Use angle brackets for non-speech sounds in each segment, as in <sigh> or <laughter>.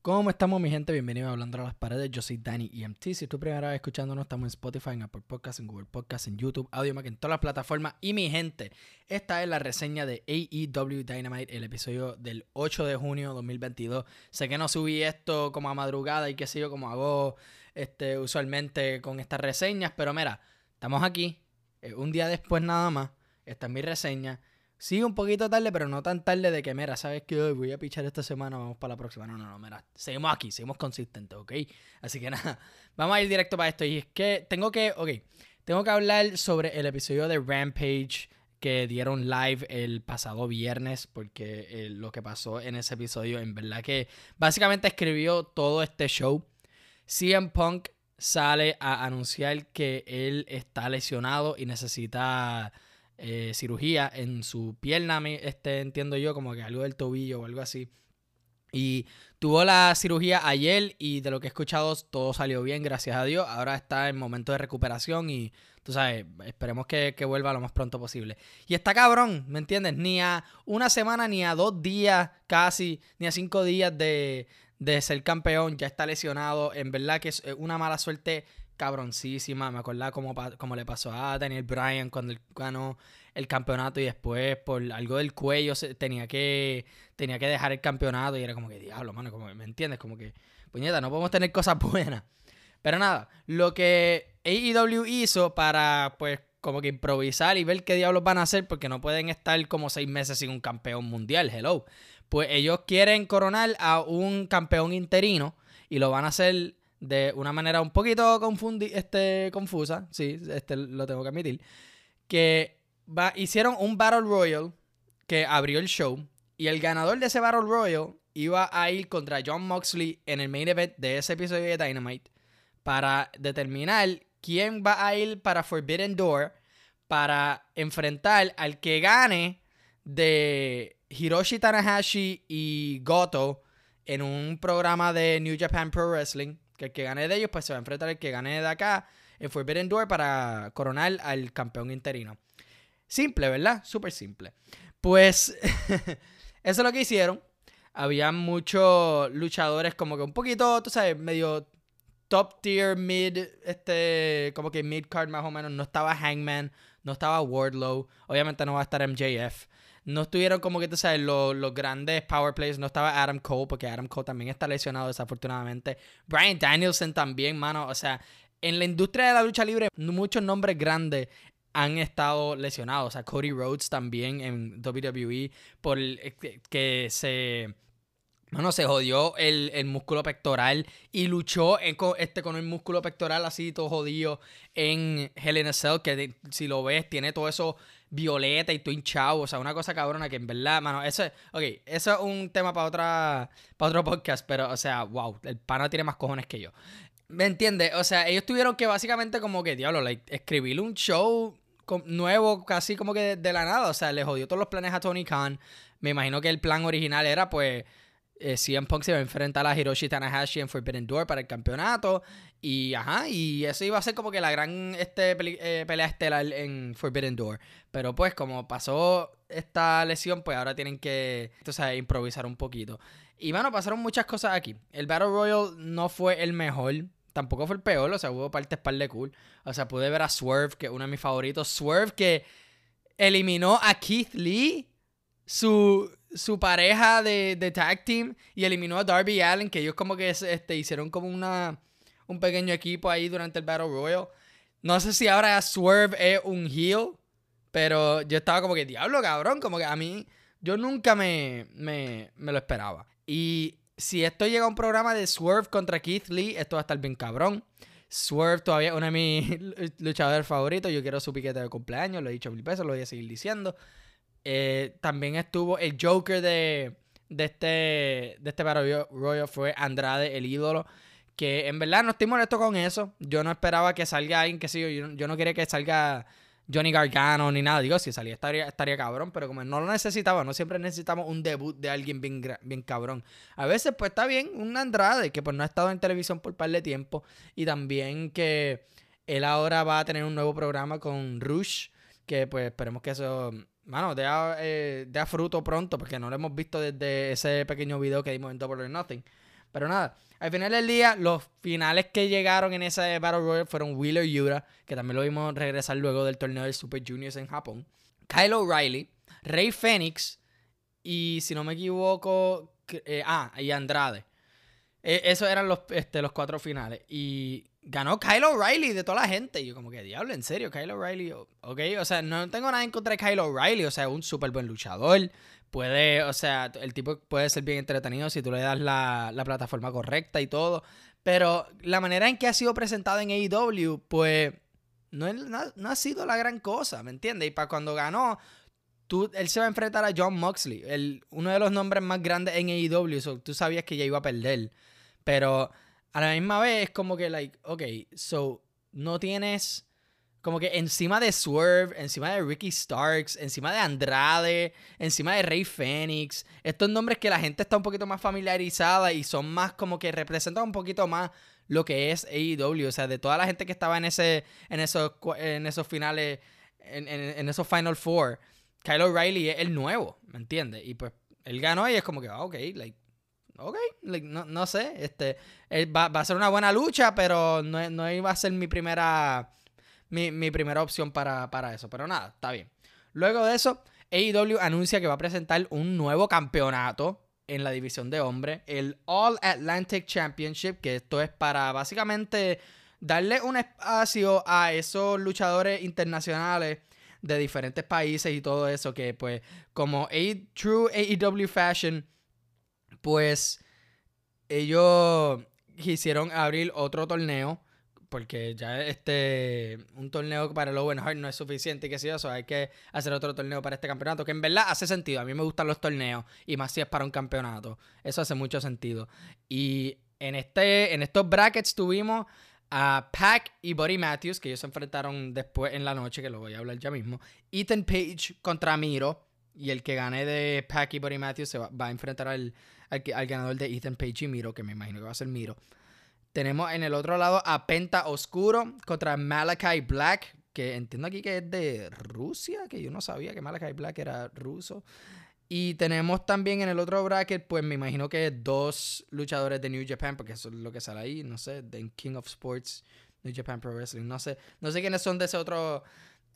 ¿Cómo estamos, mi gente? Bienvenidos a Hablando a las Paredes. Yo soy Danny EMT. Si es tu primera vez escuchándonos, estamos en Spotify, en Apple Podcasts, en Google Podcasts, en YouTube, AudioMac, en todas las plataformas. Y mi gente, esta es la reseña de AEW Dynamite, el episodio del 8 de junio de 2022. Sé que no subí esto como a madrugada y qué sé yo, como hago este, usualmente con estas reseñas, pero mira, estamos aquí, un día después nada más. Esta es mi reseña. Sí, un poquito tarde, pero no tan tarde de que, mira, sabes que hoy voy a pichar esta semana, vamos para la próxima. No, no, no, mira, seguimos aquí, seguimos consistentes, ¿ok? Así que <laughs> nada, vamos a ir directo para esto. Y es que tengo que, ok, tengo que hablar sobre el episodio de Rampage que dieron live el pasado viernes, porque eh, lo que pasó en ese episodio, en verdad que básicamente escribió todo este show. CM Punk sale a anunciar que él está lesionado y necesita eh, cirugía en su pierna, este, entiendo yo, como que algo del tobillo o algo así. Y tuvo la cirugía ayer y de lo que he escuchado todo salió bien, gracias a Dios. Ahora está en momento de recuperación y tú sabes, esperemos que, que, vuelva lo más pronto posible. Y está cabrón, ¿me entiendes? Ni a una semana, ni a dos días casi, ni a cinco días de, de ser campeón, ya está lesionado. En verdad que es una mala suerte cabroncísima. Me acordaba como, le pasó a Daniel Bryan cuando él ganó el campeonato y después por algo del cuello tenía que tenía que dejar el campeonato y era como que diablo, mano, como me entiendes, como que puñeta, no podemos tener cosas <laughs> buenas. Pero nada, lo que AEW hizo para pues como que improvisar y ver qué diablos van a hacer porque no pueden estar como seis meses sin un campeón mundial, hello. Pues ellos quieren coronar a un campeón interino y lo van a hacer de una manera un poquito este, confusa, sí, este lo tengo que admitir, que hicieron un Battle Royal que abrió el show y el ganador de ese Battle Royal iba a ir contra John Moxley en el main event de ese episodio de Dynamite para determinar quién va a ir para Forbidden Door para enfrentar al que gane de Hiroshi Tanahashi y Goto en un programa de New Japan Pro Wrestling que el que gane de ellos, pues se va a enfrentar al que gane de acá en Forbidden Door para coronar al campeón interino. Simple, ¿verdad? Súper simple. Pues <laughs> eso es lo que hicieron. Había muchos luchadores como que un poquito, tú sabes, medio top tier, mid, este, como que mid card más o menos. No estaba Hangman, no estaba Wardlow. Obviamente no va a estar MJF. No estuvieron como que, tú sabes, los, grandes power plays. No estaba Adam Cole, porque Adam Cole también está lesionado, desafortunadamente. Brian Danielson también, mano. O sea, en la industria de la lucha libre, muchos nombres grandes han estado lesionados. O sea, Cody Rhodes también en WWE, por eh, que se no se jodió el, músculo pectoral y luchó este, con el músculo pectoral así todo jodido en Hell in a Cell, que si lo ves tiene todo eso violeta y todo hinchado, o sea, una cosa cabrona que en verdad, mano, eso es, ok, eso es un tema para otra, para otro podcast, pero, o sea, wow, el pana tiene más cojones que yo. ¿Me entiendes? O sea, ellos tuvieron que básicamente como que, diablo, like, escribir un show nuevo casi como que de, de la nada, o sea, le jodió todos los planes a Tony Khan. Me imagino que el plan original era pues eh, CM Punk se va a enfrentar a Hiroshi Tanahashi en Forbidden Door para el campeonato. Y ajá, y eso iba a ser como que la gran este, eh, pelea estelar en Forbidden Door. Pero pues como pasó esta lesión, pues ahora tienen que entonces, improvisar un poquito. Y bueno, pasaron muchas cosas aquí. El Battle Royal no fue el mejor. Tampoco fue el peor, o sea, hubo partes par de cool. O sea, pude ver a Swerve, que es uno de mis favoritos. Swerve que eliminó a Keith Lee, su, su pareja de, de, tag team y eliminó a Darby Allen, que ellos como que este, hicieron como una, un pequeño equipo ahí durante el Battle Royal. No sé si ahora Swerve es un heel, pero yo estaba como que, diablo, cabrón, como que a mí, yo nunca me, me, me lo esperaba. Y si esto llega a un programa de Swerve contra Keith Lee, esto va a estar bien cabrón. Swerve todavía es uno de mis <laughs> luchadores favoritos. Yo quiero su piquete de cumpleaños, lo he dicho mil veces, lo voy a seguir diciendo. Eh, también estuvo el Joker de, de este, de este fue Andrade, el ídolo. Que en verdad no estoy molesto con eso. Yo no esperaba que salga alguien que sí. Yo, yo no quería que salga Johnny Gargano ni nada. Digo, si salía estaría, estaría cabrón, pero como no lo necesitaba, no siempre necesitamos un debut de alguien bien, bien cabrón. A veces, pues está bien, un Andrade que pues no ha estado en televisión por un par de tiempo. Y también que él ahora va a tener un nuevo programa con Rush, que pues esperemos que eso mano, da, eh, fruto pronto, porque no lo hemos visto desde ese pequeño video que dimos en Double or Nothing. Pero nada, al final del día, los finales que llegaron en ese Battle Royale fueron Wheeler Yura, que también lo vimos regresar luego del torneo del Super Juniors en Japón. Kyle O'Reilly, Rey Phoenix y, si no me equivoco, eh, ah, y Andrade. E, esos eran los, este, los cuatro finales. Y ganó Kyle O'Reilly de toda la gente. Y yo como que, diablo, en serio, Kyle O'Reilly, ok. O sea, no tengo nada en contra de Kyle O'Reilly. O sea, un súper buen luchador. Puede, o sea, el tipo puede ser bien entretenido si tú le das la, plataforma correcta y todo. Pero la manera en que ha sido presentado en AEW, pues, no, no, ha sido la gran cosa, ¿me entiendes? Y para cuando ganó, tú, él se va a enfrentar a John Moxley, el, uno de los nombres más grandes en AEW. tú sabías que ya iba a perder. Pero a la misma vez es como que, like, ok, so no tienes. Como que encima de Swerve, encima de Ricky Starks, encima de Andrade, encima de Rey Phoenix, estos nombres que la gente está un poquito más familiarizada y son más como que representan un poquito más lo que es AEW. O sea, de toda la gente que estaba en ese, en esos, en esos finales, en, en esos Final Four, Kyle O'Reilly es el nuevo, ¿me entiendes? Y pues él ganó y es como que, ah, ok, like, ok, no, sé, este, eh, va, a ser una buena lucha, pero no, no iba a ser mi primera, mi, primera opción para, eso. Pero nada, está bien. Luego de eso, AEW anuncia que va a presentar un nuevo campeonato en la división de hombres, el All Atlantic Championship, que esto es para básicamente darle un espacio a esos luchadores internacionales de diferentes países y todo eso, que pues como a True AEW Fashion pues ellos quisieron abrir otro torneo porque ya este un torneo para el Owen Hart no es suficiente y que si eso hay que hacer otro torneo para este campeonato que en verdad hace sentido. A mí me gustan los torneos y más si es para un campeonato. Eso hace mucho sentido. Y en este en estos brackets tuvimos a Pac y Buddy Matthews que ellos se enfrentaron después en la noche que lo voy a hablar ya mismo. Ethan Page contra Miro y el que gane de Pac y Buddy Matthews se va a enfrentar al al, ganador de Ethan Page y Miro, que me imagino que va a ser Miro. Tenemos en el otro lado a Penta Oscuro contra Malachi Black, que entiendo aquí que es de Rusia, que yo no sabía que Malachi Black era ruso. Y tenemos también en el otro bracket, pues me imagino que dos luchadores de New Japan, porque eso es lo que sale ahí, no sé, de King of Sports, New Japan Pro Wrestling, no sé, no sé quiénes son de ese otro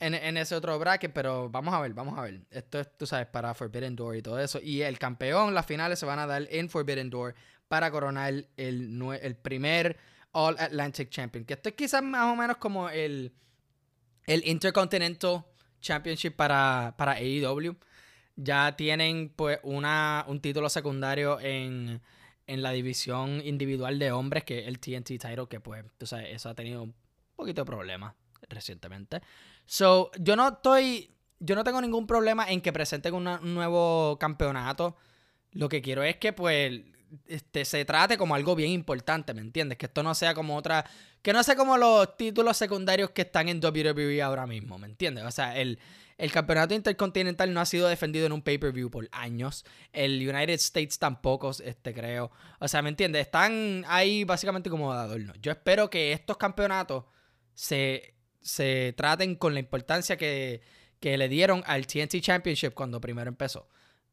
en, ese otro bracket, pero vamos a ver, vamos a ver. Esto es, tú sabes, para Forbidden Door y todo eso. Y el campeón, las finales se van a dar en Forbidden Door para coronar el, el primer All Atlantic Champion. Que esto es quizás más o menos como el, el Intercontinental Championship para, para AEW. Ya tienen pues una, un título secundario en, en la división individual de hombres, que es el TNT title, que pues, tú sabes, eso ha tenido un poquito de problemas recientemente. So, yo no estoy. Yo no tengo ningún problema en que presenten un nuevo campeonato. Lo que quiero es que, pues, este, se trate como algo bien importante, ¿me entiendes? Que esto no sea como otra. Que no sea como los títulos secundarios que están en WWE ahora mismo, ¿me entiendes? O sea, el, el campeonato intercontinental no ha sido defendido en un pay-per-view por años. El United States tampoco, este, creo. O sea, ¿me entiendes? Están ahí básicamente como de adorno. Yo espero que estos campeonatos se se traten con la importancia que, le dieron al TNT Championship cuando primero empezó.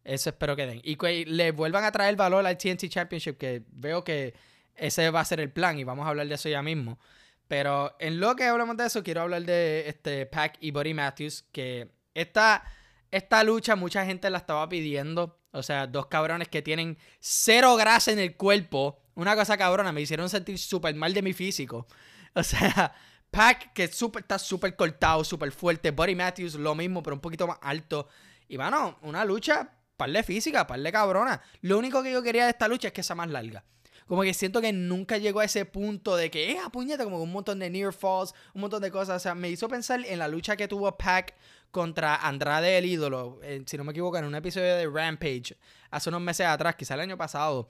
Eso espero que den. Y que le vuelvan a traer valor al TNT Championship, que veo que ese va a ser el plan y vamos a hablar de eso ya mismo. Pero en lo que hablamos de eso, quiero hablar de este Pac y Buddy Matthews, que esta, esta lucha mucha gente la estaba pidiendo. O sea, dos cabrones que tienen cero grasa en el cuerpo. Una cosa cabrona, me hicieron sentir súper mal de mi físico. <laughs> O sea, Pack, que está súper cortado, súper fuerte. Buddy Matthews, lo mismo, pero un poquito más alto. Y bueno, una lucha, par de física, par de cabrona. Lo único que yo quería de esta lucha es que sea más larga. Como que siento que nunca llegó a ese punto de que, eh, puñeta, como un montón de near falls, un montón de cosas. O sea, me hizo pensar en la lucha que tuvo Pac contra Andrade el ídolo, si no me equivoco, en un episodio de Rampage, hace unos meses atrás, quizá el año pasado,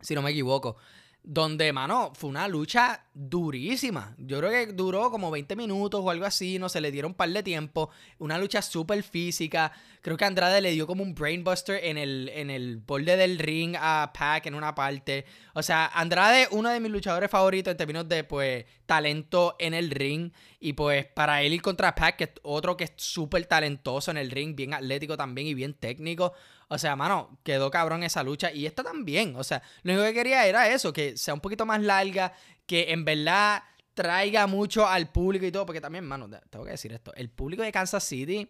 si no me equivoco donde, mano, fue una lucha durísima. Yo creo que duró como 20 minutos o algo así, no se le dieron un par de tiempo. Una lucha súper física. Creo que Andrade le dio como un brainbuster en el, en el borde del ring a Pac en una parte. O sea, Andrade, uno de mis luchadores favoritos en términos de, pues, talento en el ring. Y pues, para él ir contra Pac, que es otro que es súper talentoso en el ring, bien atlético también y bien técnico. O sea, mano, quedó cabrón esa lucha. Y esta también. O sea, lo único que quería era eso, que sea un poquito más larga, que en verdad traiga mucho al público y todo. Porque también, mano, tengo que decir esto. El público de Kansas City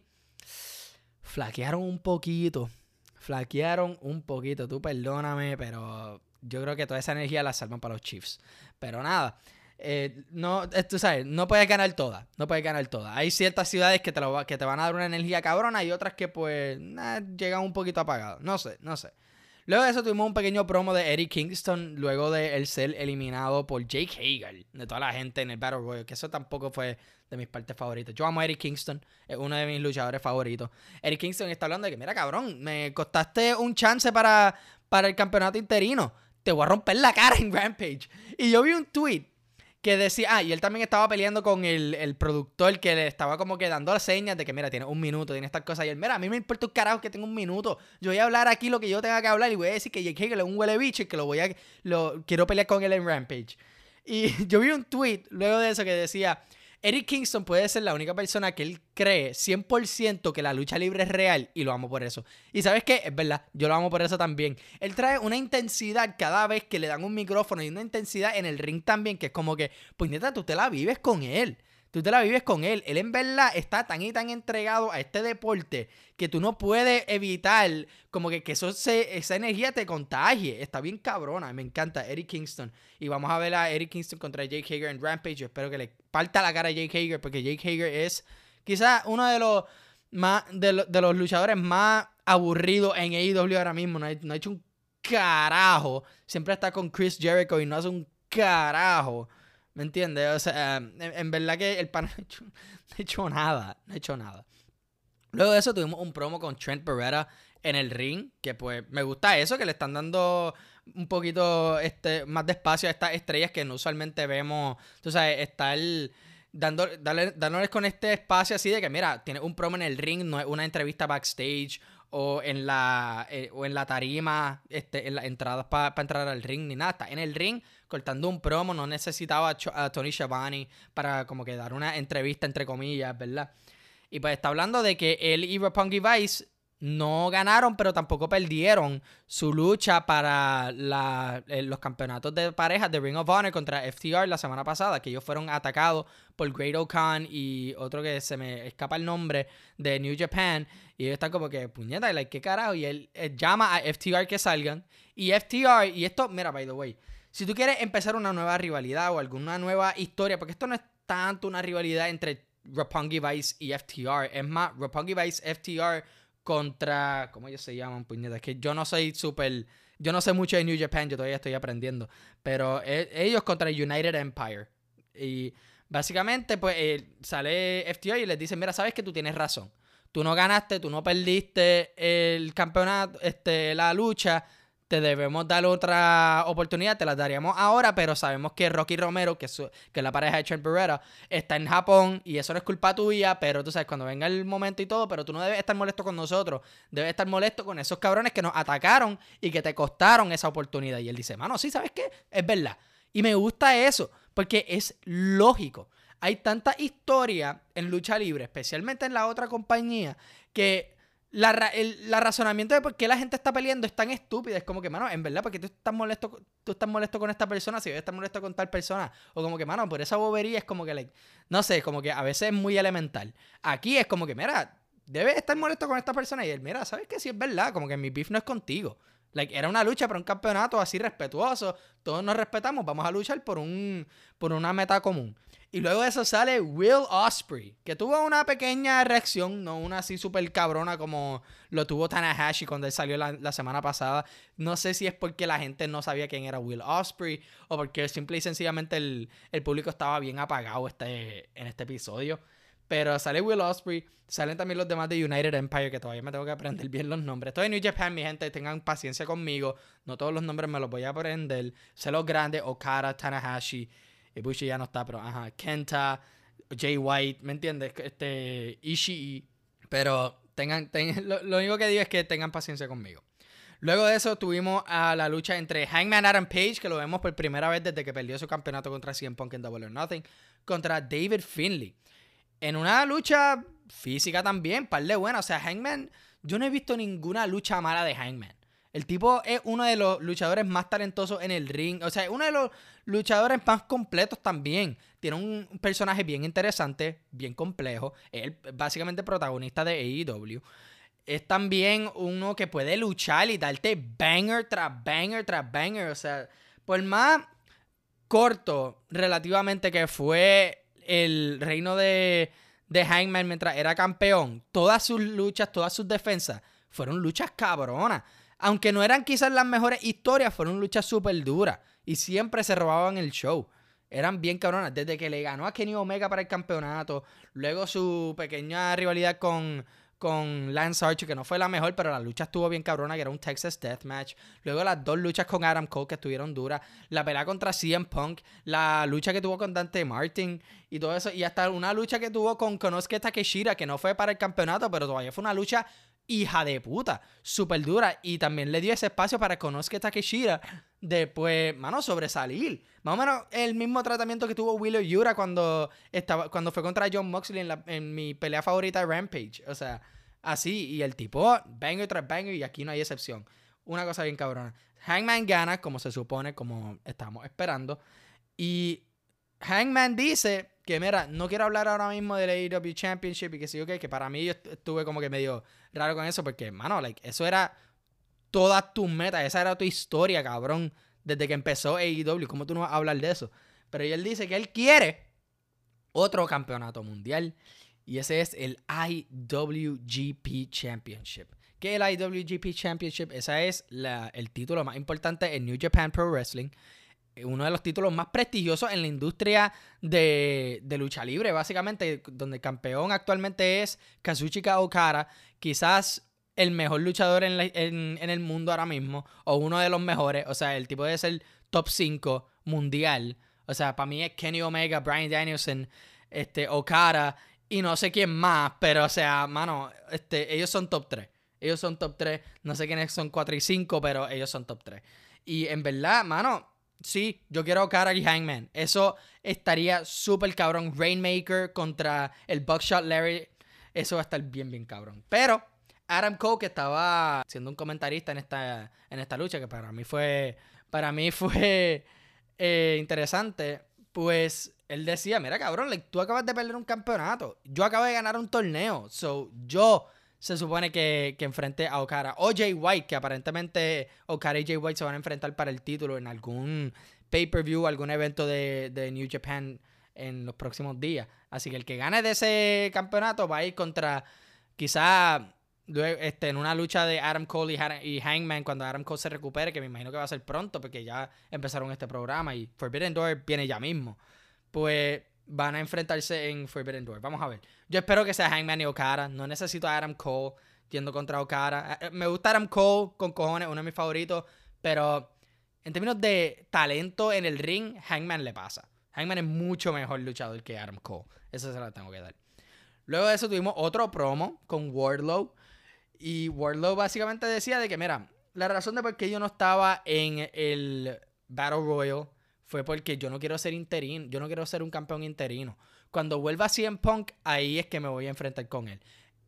flaquearon un poquito. Flaquearon un poquito. Tú perdóname, pero yo creo que toda esa energía la salvan para los Chiefs. Pero nada. Eh, no, tú sabes, no puedes ganar todas. No puedes ganar todas. Hay ciertas ciudades que te, lo, que te van a dar una energía cabrona y otras que, pues, llegan un poquito apagadas. No sé, no sé. Luego de eso tuvimos un pequeño promo de Eddie Kingston, luego de él ser eliminado por Jake Hager, de toda la gente en el Battle Royale, que eso tampoco fue de mis partes favoritas. Yo amo a Eddie Kingston, es uno de mis luchadores favoritos. Eddie Kingston está hablando de que, mira, cabrón, me costaste un chance para, para el campeonato interino. Te voy a romper la cara en Rampage. Y yo vi un tweet que decía, ah, y él también estaba peleando con el, productor que le estaba como que dando las señas de que, mira, tiene un minuto, tiene estas cosas. Y él, mira, a mí me importa un carajo que tenga un minuto. Yo voy a hablar aquí lo que yo tenga que hablar y voy a decir que Jake Hager es un huele bicho y que lo voy a, lo, quiero pelear con él en Rampage. Y <laughs> yo vi un tweet luego de eso que decía, Eric Kingston puede ser la única persona que él cree 100% que la lucha libre es real y lo amo por eso. Y sabes qué, es verdad, yo lo amo por eso también. Él trae una intensidad cada vez que le dan un micrófono y una intensidad en el ring también que es como que, pues neta, tú te la vives con él. Tú te la vives con él. Él en verdad está tan y tan entregado a este deporte que tú no puedes evitar como que, que eso esa energía te contagie. Está bien cabrona. Me encanta Eric Kingston. Y vamos a ver a Eric Kingston contra Jake Hager en Rampage. Yo espero que le parta la cara a Jake Hager porque Jake Hager es quizás uno de los más de, los luchadores más aburridos en AEW ahora mismo. No no ha hecho un carajo. Siempre está con Chris Jericho y no hace un carajo. ¿Me entiendes? O sea, en, verdad que el pan <laughs> no ha, hecho, nada. No ha hecho nada. Luego de eso tuvimos un promo con Trent Beretta en el ring. Que pues me gusta eso, que le están dando un poquito este, más de espacio a estas estrellas que no usualmente vemos. Tú sabes, estar dando, dándoles con este espacio así de que, mira, tiene un promo en el ring, no es una entrevista backstage o en la, eh, o en la tarima, este, en las entradas para entrar al ring ni nada. Está en el ring cortando un promo, no necesitaba a Tony Schiavone para como que dar una entrevista entre comillas, ¿verdad? Y pues está hablando de que él y Roppongi Vice no ganaron, pero tampoco perdieron su lucha para eh, los campeonatos de parejas de Ring of Honor contra FTR la semana pasada, que ellos fueron atacados por Great O'Khan y otro que se me escapa el nombre de New Japan. Y ellos están como que, puñeta, like, ¿qué carajo? Y él, llama a FTR que salgan. Y FTR, y esto, mira, by the way, si tú quieres empezar una nueva rivalidad o alguna nueva historia, porque esto no es tanto una rivalidad entre Roppongi Vice y FTR, es más, Roppongi Vice, FTR contra. ¿Cómo ellos se llaman, puñetas? Es que yo no soy súper. Yo no sé mucho de New Japan, yo todavía estoy aprendiendo. Pero e, ellos contra United Empire. Y básicamente, pues eh, sale FTR y les dice: Mira, sabes que tú tienes razón. Tú no ganaste, tú no perdiste el campeonato, este, la lucha te debemos dar otra oportunidad, te la daríamos ahora, pero sabemos que Rocky Romero, que es, que la pareja de Trent Beretta, está en Japón y eso no es culpa tuya, pero tú sabes, cuando venga el momento y todo, pero tú no debes estar molesto con nosotros, debes estar molesto con esos cabrones que nos atacaron y que te costaron esa oportunidad. Y él dice, mano, sí, ¿sabes qué? Es verdad. Y me gusta eso, porque es lógico. Hay tanta historia en lucha libre, especialmente en la otra compañía, que la, el razonamiento de por qué la gente está peleando es tan estúpido. Es como que, mano, en verdad, porque tú estás molesto, tú estás molesto con esta persona, si debes estar molesto con tal persona. O como que, mano, por esa bobería es como que, like, no sé, como que a veces es muy elemental. Aquí es como que, mira, debes estar molesto con esta persona. Y mira, ¿sabes qué? Si es verdad, como que mi beef no es contigo. Like, era una lucha para un campeonato así respetuoso. Todos nos respetamos. Vamos a luchar por, un, por una meta común. Y luego de eso sale Will Osprey, que tuvo una pequeña reacción, no una así súper cabrona como lo tuvo Tanahashi cuando él salió la, semana pasada. No sé si es porque la gente no sabía quién era Will Osprey o porque simple y sencillamente el, el público estaba bien apagado este, en este episodio. Pero sale Will Osprey, salen también los demás de United Empire, que todavía me tengo que aprender bien los nombres. Estoy en New Japan, mi gente, tengan paciencia conmigo. No todos los nombres me los voy a aprender. Sé los grandes, Okada, Tanahashi, Ibushi ya no está, pero ajá, Kenta, Jay White, ¿me entiendes? Este, Ishii. Pero tengan, <laughs> lo, único que digo es que tengan paciencia conmigo. Luego de eso tuvimos a la lucha entre Hangman Adam Page, que lo vemos por primera vez desde que perdió su campeonato contra CM Punk en Double or Nothing, contra David Finley. En una lucha física también, par de buena. O sea, Hangman, yo no he visto ninguna lucha mala de Hangman. El tipo es uno de los luchadores más talentosos en el ring. O sea, uno de los luchadores más completos también. Tiene un personaje bien interesante, bien complejo. Es básicamente protagonista de AEW es también uno que puede luchar y darte banger tras banger tras banger. O sea, por más corto relativamente que fue el reino de, de Hangman mientras era campeón, todas sus luchas, todas sus defensas fueron luchas cabronas. Aunque no eran quizás las mejores historias, fueron luchas súper duras. Y siempre se robaban el show. Eran bien cabronas. Desde que le ganó a Kenny Omega para el campeonato. Luego su pequeña rivalidad con, con Lance Archer, que no fue la mejor, pero la lucha estuvo bien cabrona, que era un Texas Deathmatch. Luego las dos luchas con Adam Cole, que estuvieron duras. La pelea contra CM Punk. La lucha que tuvo con Dante Martin. Y todo eso. Y hasta una lucha que tuvo con Konosuke Takeshira, que no fue para el campeonato, pero todavía fue una lucha hija de puta. Súper dura. Y también le dio ese espacio para Konosuke Takeshira de, pues, mano, sobresalir. Más o menos el mismo tratamiento que tuvo Willow Yura cuando, estaba, cuando fue contra John Moxley en, mi pelea favorita de Rampage. O sea, así. Y el tipo, banger tras banger, y aquí no hay excepción. Una cosa bien cabrona. Hangman gana, como se supone, como estamos esperando. Y Hangman dice que, mira, no quiero hablar ahora mismo del AEW Championship y que sí, ok, que para mí yo estuve como que medio raro con eso, porque, mano, like, eso era todas tus metas. Esa era tu historia, cabrón. Desde que empezó AEW. ¿Cómo tú no vas a hablar de eso? Pero él dice que él quiere otro campeonato mundial. Y ese es el IWGP Championship. ¿Qué es el IWGP Championship? Ese es el título más importante en New Japan Pro Wrestling. Uno de los títulos más prestigiosos en la industria de, de lucha libre, básicamente, donde el campeón actualmente es Kazuchika Okada. Quizás el mejor luchador en, el mundo ahora mismo, o uno de los mejores, o sea, el tipo debe ser top 5 mundial. O sea, para mí es Kenny Omega, Brian Danielson, este, Okada y no sé quién más, pero o sea, mano, este, ellos son top 3. Ellos son top 3. No sé quiénes son 4 y 5, pero ellos son top 3. Y en verdad, mano, sí, yo quiero Okada y Hangman. Eso estaría súper cabrón. Rainmaker contra el Buckshot Larry. Eso va a estar bien, bien cabrón. Pero Adam Cole, que estaba siendo un comentarista en esta, en esta lucha, que para mí fue, para mí fue <laughs> eh, interesante, pues él decía, mira cabrón, tú acabas de perder un campeonato, yo acabo de ganar un torneo, so yo se supone que, que enfrente a Okada o Jay White, que aparentemente Okada y Jay White se van a enfrentar para el título en algún pay-per-view, algún evento de, de New Japan en los próximos días. Así que el que gane de ese campeonato va a ir contra quizá este, en una lucha de Adam Cole y, Hangman cuando Adam Cole se recupere, que me imagino que va a ser pronto porque ya empezaron este programa y Forbidden Door viene ya mismo, pues van a enfrentarse en Forbidden Door. Vamos a ver. Yo espero que sea Hangman y Okada. No necesito a Adam Cole yendo contra Okada. Eh, eh, me gusta Adam Cole con cojones, uno de mis favoritos, pero en términos de talento en el ring, Hangman le pasa. Hangman es mucho mejor luchador que Adam Cole. Eso se lo tengo que dar. Luego de eso tuvimos otro promo con Wardlow y Wardlow básicamente decía de que, mira, la razón de por qué yo no estaba en el Battle Royal fue porque yo no quiero ser interino, yo no quiero ser un campeón interino. Cuando vuelva CM Punk, ahí es que me voy a enfrentar con él.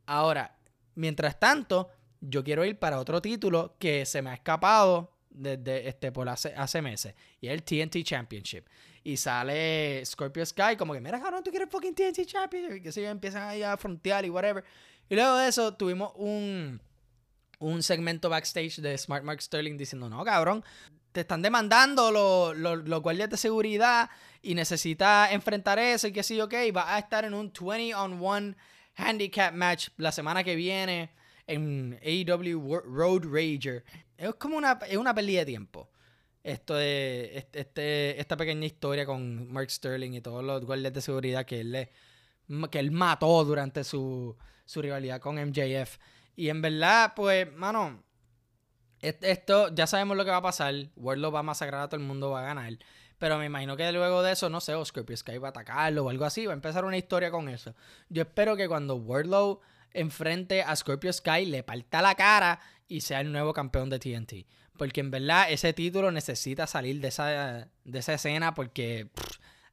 Ahora, mientras tanto, yo quiero ir para otro título que se me ha escapado desde este por hace, hace meses. Y es el TNT Championship. Y sale Scorpio Sky como que, mira, cabrón, tú quieres fucking TNT Championship. Y que se empiezan ahí a frontear y whatever. Y luego de eso tuvimos un, un segmento backstage de Smart Mark Sterling diciendo, no, cabrón, te están demandando los, guardias de seguridad y necesitas enfrentar eso y que sí, ok, va a estar en un 20 on 1 handicap match la semana que viene en AEW Road Rager. Es como una, es una pérdida de tiempo. Esto de este, este, esta pequeña historia con Mark Sterling y todos los guardias de seguridad que él le que él mató durante su, su rivalidad con MJF. Y en verdad, pues, mano, esto ya sabemos lo que va a pasar. Wardlow va a masacrar a todo el mundo, va a ganar. Pero me imagino que luego de eso, no sé, o Scorpio Sky va a atacarlo o algo así. Va a empezar una historia con eso. Yo espero que cuando Wardlow enfrente a Scorpio Sky le parta la cara y sea el nuevo campeón de TNT. Porque en verdad ese título necesita salir de esa, de esa escena porque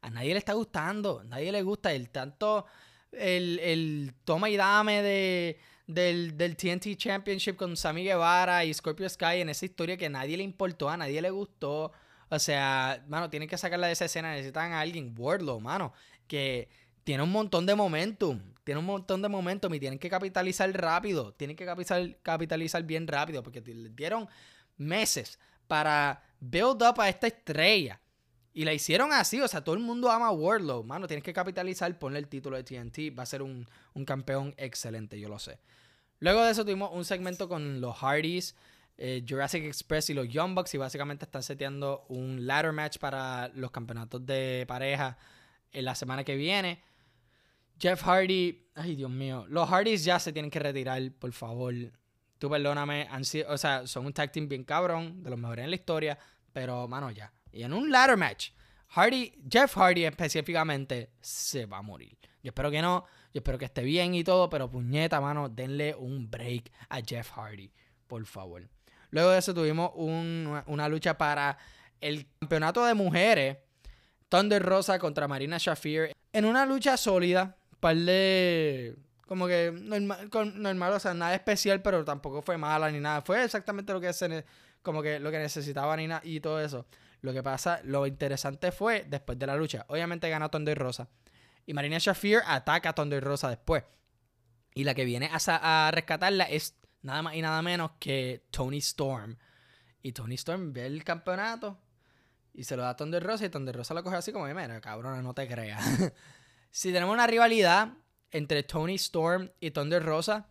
a nadie le está gustando. A nadie le gusta el tanto el, el toma y dame de del, del TNT Championship con Sammy Guevara y Scorpio Sky en esa historia que nadie le importó, a nadie le gustó. O sea, mano, tienen que sacarla de esa escena. Necesitan a alguien, Wardlow, mano, que tiene un montón de momentum. Tiene un montón de momentum y tienen que capitalizar rápido. Tienen que capitalizar, capitalizar bien rápido porque le dieron meses para build up a esta estrella. Y la hicieron así, o sea, todo el mundo ama a Wardlow. Mano, tienes que capitalizar, ponle el título de TNT. Va a ser un, un campeón excelente, yo lo sé. Luego de eso tuvimos un segmento con los Hardys, eh, Jurassic Express y los Young Bucks y básicamente están seteando un ladder match para los campeonatos de pareja en la semana que viene. Jeff Hardy, ay Dios mío, los Hardys ya se tienen que retirar, por favor. Tú perdóname, o sea, son un tag team bien cabrón, de los mejores en la historia, pero mano ya. Y en un ladder match, Hardy, Jeff Hardy específicamente, se va a morir. Yo espero que no. Yo espero que esté bien y todo, pero puñeta, mano, denle un break a Jeff Hardy, por favor. Luego de eso tuvimos una lucha para el campeonato de mujeres. Thunder Rosa contra Marina Shafir. En una lucha sólida. Par de. Como que normal, normal, o sea, nada especial, pero tampoco fue mala ni nada. Fue exactamente lo que se, como que lo que necesitaba Nina y todo eso. Lo que pasa, lo interesante fue después de la lucha. Obviamente ganó Thunder Rosa. Y Marina Shafir ataca a Thunder Rosa después. Y la que viene a, rescatarla es nada más y nada menos que Tony Storm. Y Tony Storm ve el campeonato y se lo da a Thunder Rosa y Thunder Rosa lo coge así como, mira, cabrona, no te creas. <laughs> si tenemos una rivalidad entre Tony Storm y Thunder Rosa,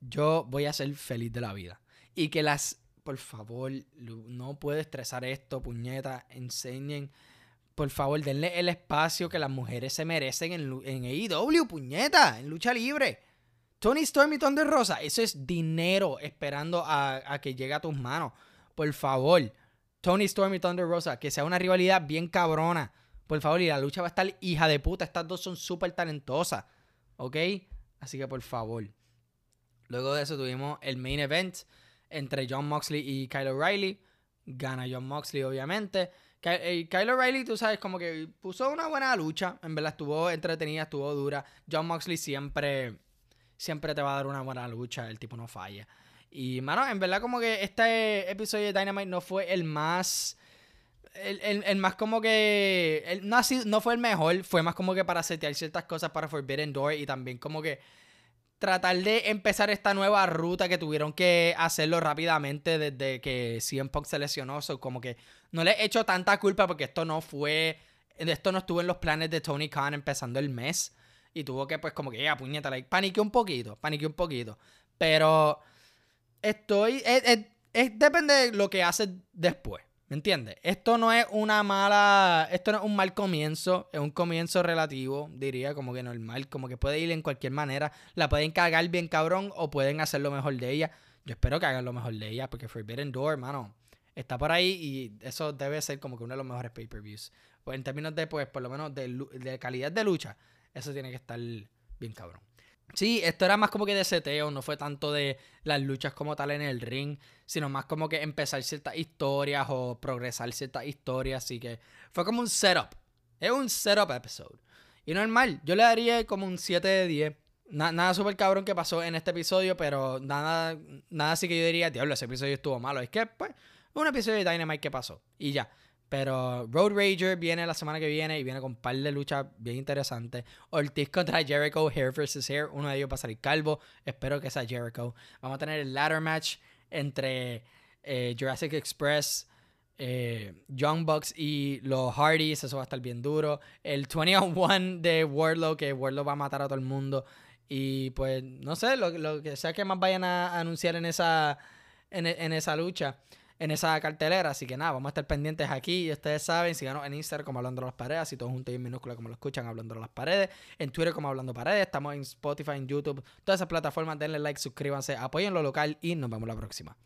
yo voy a ser feliz de la vida. Y que las, por favor, no puedo estresar esto, puñeta, enseñen por favor, denle el espacio que las mujeres se merecen en, en AEW, puñeta, en lucha libre. Tony Storm y Thunder Rosa, eso es dinero esperando a, que llegue a tus manos. Por favor, Tony Storm y Thunder Rosa, que sea una rivalidad bien cabrona. Por favor, y la lucha va a estar hija de puta. Estas dos son súper talentosas. ¿Ok? Así que por favor. Luego de eso tuvimos el main event entre John Moxley y Kyle O'Reilly. Gana John Moxley, obviamente. Eh, Kyle O'Reilly, tú sabes, como que puso una buena lucha. En verdad, estuvo entretenida, estuvo dura. John Moxley siempre, siempre te va a dar una buena lucha. El tipo no falla. Y, mano, en verdad, como que este episodio de Dynamite no fue el más. El, más como que. no, no fue el mejor. Fue más como que para setear ciertas cosas para Forbidden Door. Y también como que tratar de empezar esta nueva ruta que tuvieron que hacerlo rápidamente desde que CM Punk se lesionó. como que no le he hecho tanta culpa porque esto no fue. Esto no estuvo en los planes de Tony Khan empezando el mes. Y tuvo que, pues, como que, ya, puñeta, like, paniqué un poquito, paniqué un poquito. Pero estoy. depende de lo que hace después. ¿Me entiendes? Esto no es una mala. Esto no es un mal comienzo. Es un comienzo relativo, diría, como que normal. Como que puede ir en cualquier manera. La pueden cagar bien cabrón o pueden hacer lo mejor de ella. Yo espero que hagan lo mejor de ella porque Forbidden Door, mano, está por ahí y eso debe ser como que uno de los mejores pay-per-views. Pues en términos de, pues, por lo menos de, de calidad de lucha, eso tiene que estar bien cabrón. Sí, esto era más como que de seteo, no fue tanto de las luchas como tal en el ring, sino más como que empezar ciertas historias o progresar ciertas historias, así que fue como un setup. Es un setup episode. Y normal, yo le daría como un 7 de 10. nada súper cabrón que pasó en este episodio, pero nada, nada así que yo diría, diablo, ese episodio estuvo malo. Es que, pues, un episodio de Dynamite que pasó. Y ya. Pero Road Rager viene la semana que viene y viene con un par de luchas bien interesantes. Ortiz contra Jericho, Hair vs. Hair. Uno de ellos va a salir calvo. Espero que sea Jericho. Vamos a tener el ladder match entre eh, Jurassic Express, eh, Young Bucks y los Hardys. Eso va a estar bien duro. El 20 on 1 de Wardlow, que Wardlow va a matar a todo el mundo. Y pues, no sé, lo, que sea que más vayan a anunciar en esa, en esa lucha. En esa cartelera. Así que nada, vamos a estar pendientes aquí. Y ustedes saben, síganos en Instagram como Hablando de las Paredes, así todos juntos y en minúscula como lo escuchan, Hablando de las Paredes. En Twitter como Hablando Paredes. Estamos en Spotify, en YouTube, todas esas plataformas. Denle like, suscríbanse, apoyen lo local y nos vemos la próxima.